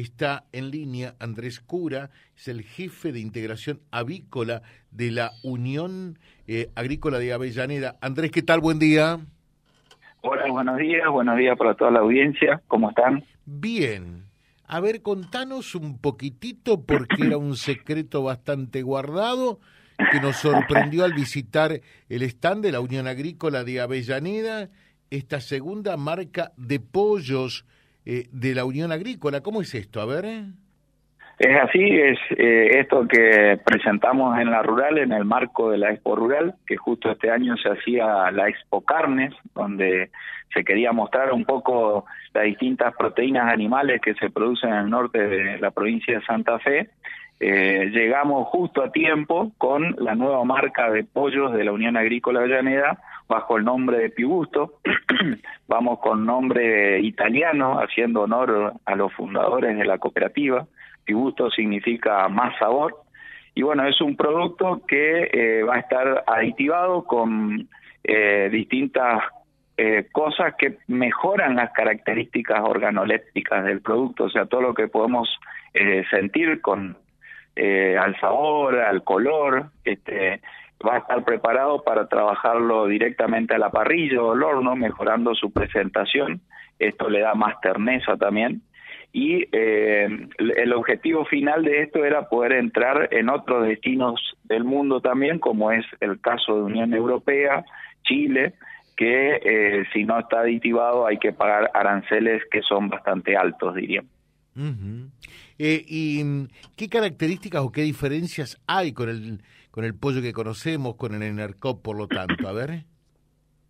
está en línea Andrés Cura, es el jefe de integración avícola de la Unión eh, Agrícola de Avellaneda. Andrés, ¿qué tal? Buen día. Hola, buenos días, buenos días para toda la audiencia, ¿cómo están? Bien. A ver, contanos un poquitito, porque era un secreto bastante guardado, que nos sorprendió al visitar el stand de la Unión Agrícola de Avellaneda, esta segunda marca de pollos eh, de la Unión Agrícola. ¿Cómo es esto? A ver. Es así, es eh, esto que presentamos en la rural, en el marco de la Expo Rural, que justo este año se hacía la Expo Carnes, donde se quería mostrar un poco las distintas proteínas animales que se producen en el norte de la provincia de Santa Fe. Eh, llegamos justo a tiempo con la nueva marca de pollos de la Unión Agrícola Avellaneda, bajo el nombre de Pigusto. Vamos con nombre italiano, haciendo honor a los fundadores de la cooperativa. Pigusto significa más sabor. Y bueno, es un producto que eh, va a estar aditivado con eh, distintas eh, cosas que mejoran las características organolépticas del producto, o sea, todo lo que podemos sentir con al sabor, al color, este, va a estar preparado para trabajarlo directamente a la parrilla o al horno, mejorando su presentación. Esto le da más terneza también. Y eh, el objetivo final de esto era poder entrar en otros destinos del mundo también, como es el caso de Unión Europea, Chile, que eh, si no está aditivado hay que pagar aranceles que son bastante altos, diría. Eh, ¿Y qué características o qué diferencias hay con el con el pollo que conocemos, con el Enercop, por lo tanto? A ver.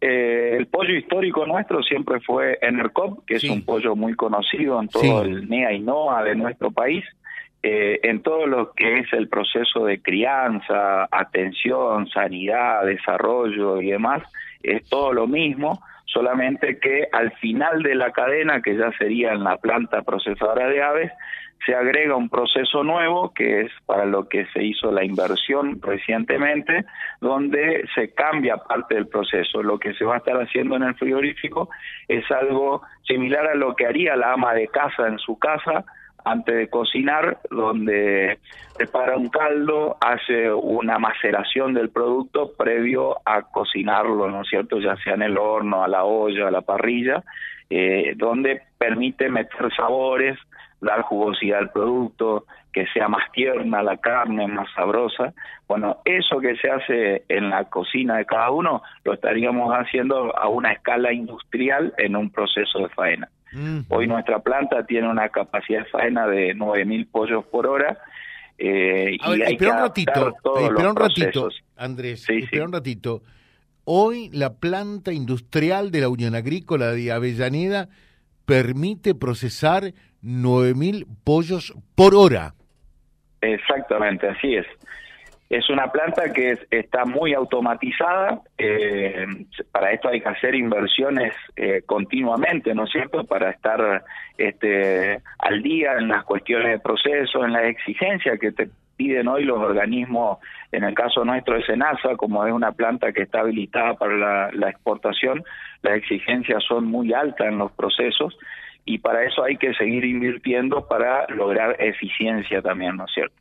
Eh, el pollo histórico nuestro siempre fue Enercop, que es un pollo muy conocido en todo el NEA y NOA de nuestro país. Eh, en todo lo que es el proceso de crianza, atención, sanidad, desarrollo y demás, es todo lo mismo, solamente que al final de la cadena, que ya sería en la planta procesadora de aves, se agrega un proceso nuevo que es para lo que se hizo la inversión recientemente, donde se cambia parte del proceso. Lo que se va a estar haciendo en el frigorífico es algo similar a lo que haría la ama de casa en su casa antes de cocinar, donde prepara un caldo, hace una maceración del producto previo a cocinarlo, ¿no es cierto? Ya sea en el horno, a la olla, a la parrilla, eh, donde permite meter sabores, dar jugosidad al producto, que sea más tierna la carne, más sabrosa. Bueno, eso que se hace en la cocina de cada uno lo estaríamos haciendo a una escala industrial en un proceso de faena. Hoy nuestra planta tiene una capacidad de faena de 9.000 pollos por hora. Eh, y hay espera un ratito, espera un ratito, Andrés, espera un ratito. Hoy la planta industrial de la Unión Agrícola de Avellaneda permite procesar 9.000 pollos por hora. Exactamente, así es. Es una planta que está muy automatizada. Eh, para esto hay que hacer inversiones eh, continuamente, ¿no es cierto? Para estar este, al día en las cuestiones de proceso, en las exigencias que te piden hoy los organismos, en el caso nuestro de Senasa, como es una planta que está habilitada para la exportación, las exigencias son muy altas en los procesos y para eso hay que seguir invirtiendo para lograr eficiencia también, ¿no es cierto?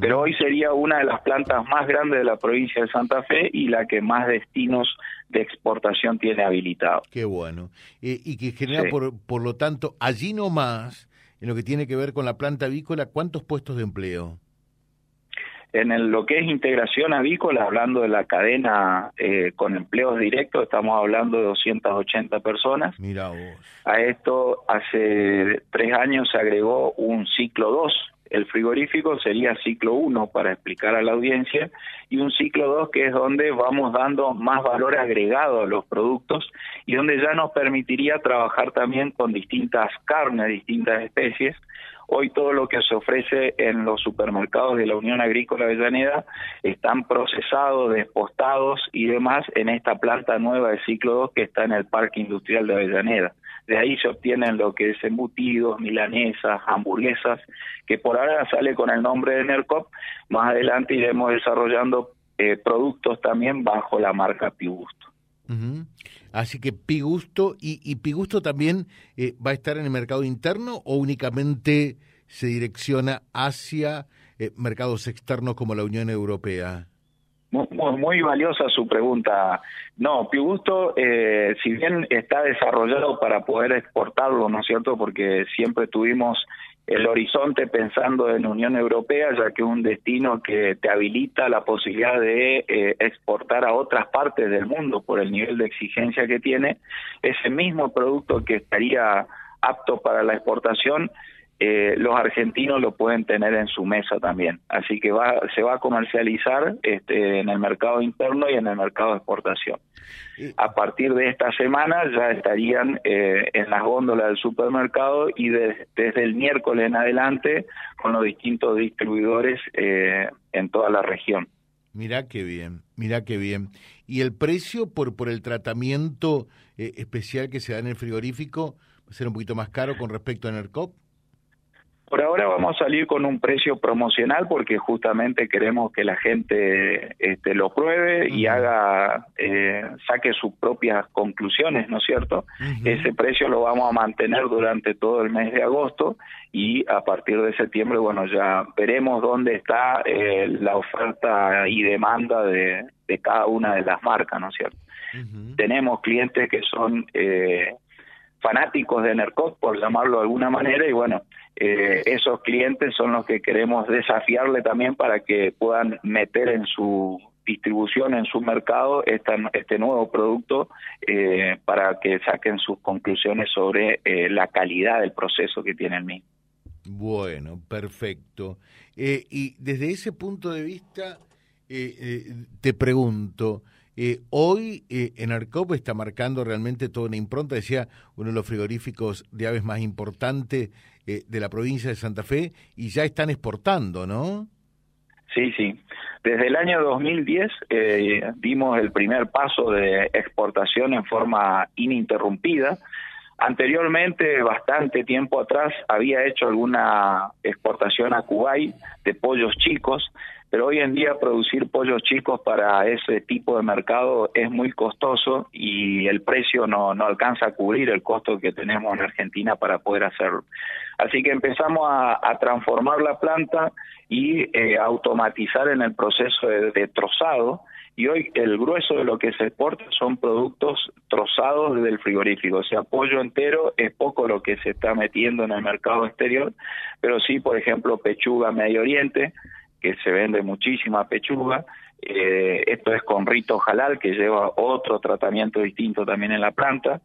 Pero hoy sería una de las plantas más grandes de la provincia de Santa Fe y la que más destinos de exportación tiene habilitado. Qué bueno. Eh, y que genera, por, por lo tanto, allí nomás, en lo que tiene que ver con la planta avícola, ¿cuántos puestos de empleo? En lo que es integración avícola, hablando de la cadena eh, con empleos directos, estamos hablando de 280 personas. Mira vos. A esto hace tres años se agregó un ciclo 2. El frigorífico sería ciclo 1 para explicar a la audiencia y un ciclo 2 que es donde vamos dando más valor agregado a los productos y donde ya nos permitiría trabajar también con distintas carnes, distintas especies Hoy todo lo que se ofrece en los supermercados de la Unión Agrícola Avellaneda están procesados, despostados y demás en esta planta nueva de ciclo 2 que está en el Parque Industrial de Avellaneda. De ahí se obtienen lo que es embutidos, milanesas, hamburguesas, que por ahora sale con el nombre de Nercop. Más adelante iremos desarrollando eh, productos también bajo la marca Pigusto. Así que Pigusto, y, y Pigusto también eh, va a estar en el mercado interno o únicamente se direcciona hacia eh, mercados externos como la Unión Europea? Muy, muy, valiosa su pregunta. No, Piugusto, eh, si bien está desarrollado para poder exportarlo, ¿no es cierto? Porque siempre tuvimos el horizonte pensando en Unión Europea, ya que es un destino que te habilita la posibilidad de eh, exportar a otras partes del mundo por el nivel de exigencia que tiene, ese mismo producto que estaría apto para la exportación eh, los argentinos lo pueden tener en su mesa también. Así que va, se va a comercializar este, en el mercado interno y en el mercado de exportación. A partir de esta semana ya estarían eh, en las góndolas del supermercado y desde el miércoles en adelante con los distintos distribuidores eh, en toda la región. Mira qué bien, mira qué bien. ¿Y el precio por, por el tratamiento especial que se da en el frigorífico va a ser un poquito más caro con respecto a NERCOP? Por ahora vamos a salir con un precio promocional porque justamente queremos que la gente este, lo pruebe y haga, eh, saque sus propias conclusiones, ¿no es cierto? Ese precio lo vamos a mantener durante todo el mes de agosto y a partir de septiembre, bueno, ya veremos dónde está eh, la oferta y demanda de, cada una de las marcas, ¿no es cierto? Tenemos clientes que son eh, fanáticos de Nercot, por llamarlo de alguna manera, y bueno, eh, esos clientes son los que queremos desafiarle también para que puedan meter en su distribución, en su mercado, este nuevo producto eh, para que saquen sus conclusiones sobre eh, la calidad del proceso que tiene el mismo. Bueno, perfecto. y desde ese punto de vista, te pregunto, eh, hoy eh, en Arcop está marcando realmente toda una impronta, decía uno de los frigoríficos de aves más importantes eh, de la provincia de Santa Fe, y ya están exportando, ¿no? Sí, sí. Desde el año 2010 dimos el primer paso de exportación en forma ininterrumpida. Anteriormente, bastante tiempo atrás, había hecho alguna exportación a Kuwait de pollos chicos, pero hoy en día producir pollos chicos para ese tipo de mercado es muy costoso y el precio no, no alcanza a cubrir el costo que tenemos en Argentina para poder hacerlo. Así que empezamos a, transformar la planta y eh, automatizar en el proceso de, trozado y hoy el grueso de lo que se exporta son productos trozados del frigorífico, o sea, pollo entero es poco lo que se está metiendo en el mercado exterior, pero sí, por ejemplo, pechuga Medio Oriente, que se vende muchísima pechuga. Eh, esto es con rito halal, que lleva otro tratamiento distinto también en la planta.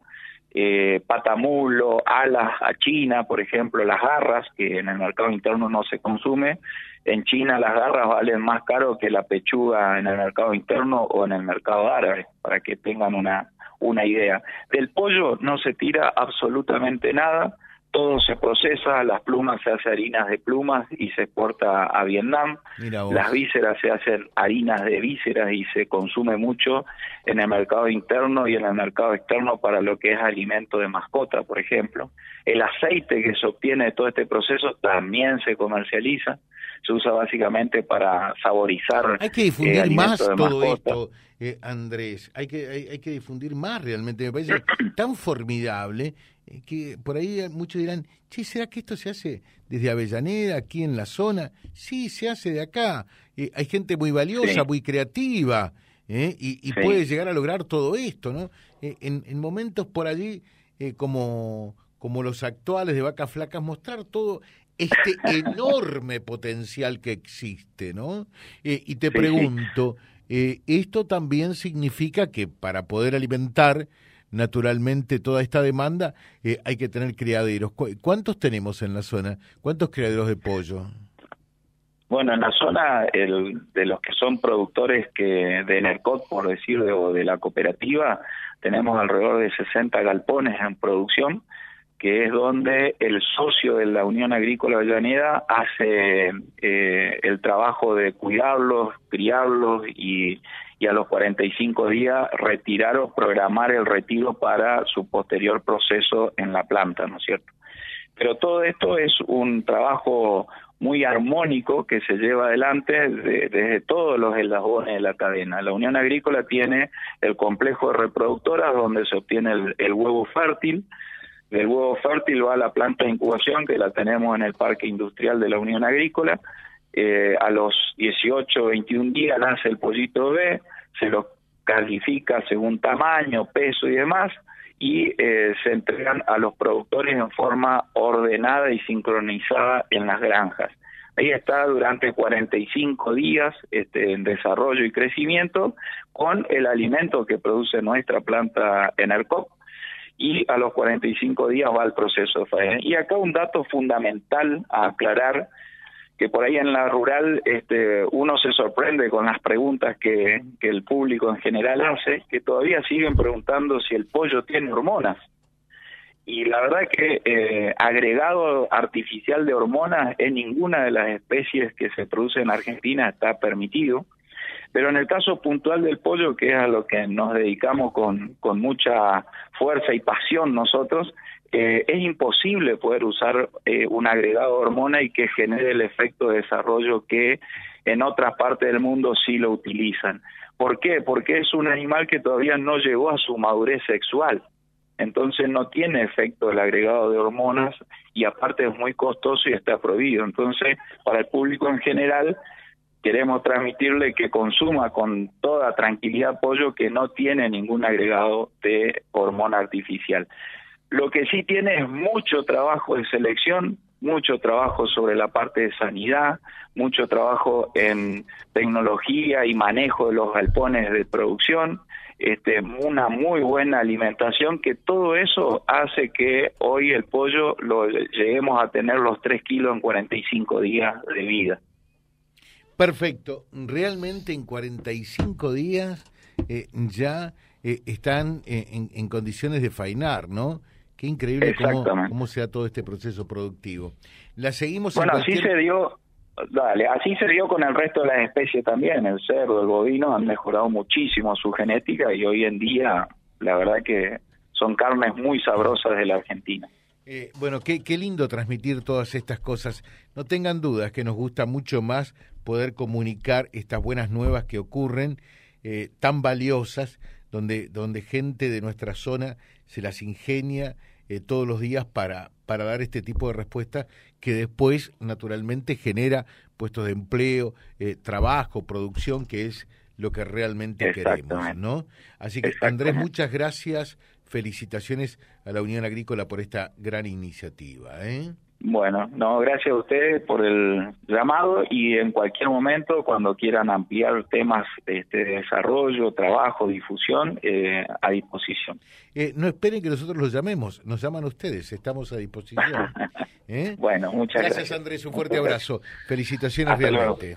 Eh, patamulo, alas a China, por ejemplo, las garras, que en el mercado interno no se consume. En China las garras valen más caro que la pechuga en el mercado interno o en el mercado árabe, para que tengan una, una idea. Del pollo no se tira absolutamente nada todo se procesa, las plumas se hacen harinas de plumas y se exporta a Vietnam, las vísceras se hacen harinas de vísceras y se consume mucho en el mercado interno y en el mercado externo para lo que es alimento de mascota, por ejemplo. El aceite que se obtiene de todo este proceso también se comercializa, se usa básicamente para saborizar. Hay que difundir eh, más todo esto, eh, Andrés, hay que, hay que difundir más realmente, me parece tan formidable eh, que por ahí muchos dirán, che, ¿será que esto se hace desde Avellaneda, aquí en la zona? Sí, se hace de acá. Eh, hay gente muy valiosa, muy creativa, ¿eh? y, puede llegar a lograr todo esto, ¿no? En, en, momentos por allí, como, como los actuales de Vacas Flacas, mostrar todo este enorme potencial que existe, ¿no? y te pregunto, ¿esto también significa que para poder alimentar naturalmente toda esta demanda, eh, hay que tener criaderos. ¿Cuántos tenemos en la zona? ¿Cuántos criaderos de pollo? Bueno, en la zona el, de los que son productores que de NERCOT, por decirlo, o de la cooperativa, tenemos alrededor de 60 galpones en producción, que es donde el socio de la Unión Agrícola Avellaneda hace eh, el trabajo de cuidarlos, criarlos y, y a los 45 días retirar o programar el retiro para su posterior proceso en la planta, ¿no es cierto? Pero todo esto es un trabajo muy armónico que se lleva adelante desde todos los eslabones de la cadena. La Unión Agrícola tiene el complejo de reproductoras donde se obtiene el huevo fértil, del huevo fértil va a la planta de incubación que la tenemos en el Parque Industrial de la Unión Agrícola. Eh, a los 18, 21 días nace el pollito B, se lo califica según tamaño, peso y demás, y eh, se entregan a los productores en forma ordenada y sincronizada en las granjas. Ahí está durante 45 días este, en desarrollo y crecimiento con el alimento que produce nuestra planta Enercop y a los 45 días va el proceso de faena. Y acá un dato fundamental a aclarar que por ahí en la rural este, uno se sorprende con las preguntas que, el público en general hace, que todavía siguen preguntando si el pollo tiene hormonas. Y la verdad que eh, agregado artificial de hormonas en ninguna de las especies que se producen en Argentina está permitido. Pero en el caso puntual del pollo, que es a lo que nos dedicamos con, con mucha fuerza y pasión nosotros, eh, es imposible poder usar eh, un agregado de hormona y que genere el efecto de desarrollo que en otras partes del mundo sí lo utilizan. ¿Por qué? Porque es un animal que todavía no llegó a su madurez sexual. Entonces no tiene efecto el agregado de hormonas y aparte es muy costoso y está prohibido. Entonces, para el público en general, queremos transmitirle que consuma con toda tranquilidad pollo que no tiene ningún agregado de hormona artificial. Lo que sí tiene es mucho trabajo de selección, mucho trabajo sobre la parte de sanidad, mucho trabajo en tecnología y manejo de los galpones de producción, este, una muy buena alimentación, que todo eso hace que hoy el pollo lo lleguemos a tener los 3 kilos en 45 días de vida. Perfecto. Realmente en 45 días eh, ya eh, están eh, en, condiciones de fainar, ¿no? Qué increíble cómo, cómo se da todo este proceso productivo. La seguimos Bueno, así se dio, dale, así se dio con el resto de las especies también. El cerdo, el bovino han mejorado muchísimo su genética y hoy en día, la verdad que son carnes muy sabrosas de la Argentina. Eh, bueno, qué, qué lindo transmitir todas estas cosas. No tengan dudas que nos gusta mucho más poder comunicar estas buenas nuevas que ocurren, eh, tan valiosas, donde, donde gente de nuestra zona se las ingenia eh, todos los días para, para dar este tipo de respuesta que después naturalmente genera puestos de empleo, trabajo, producción, que es lo que realmente queremos, ¿no? Así que Andrés, muchas gracias felicitaciones a la Unión Agrícola por esta gran iniciativa. ¿eh? Bueno, no, gracias a ustedes por el llamado y en cualquier momento, cuando quieran ampliar temas este, de desarrollo, trabajo, difusión, eh, a disposición. Eh, no esperen que nosotros los llamemos, nos llaman ustedes, estamos a disposición. ¿eh? bueno, muchas gracias. Gracias Andrés, un fuerte abrazo. Felicitaciones realmente.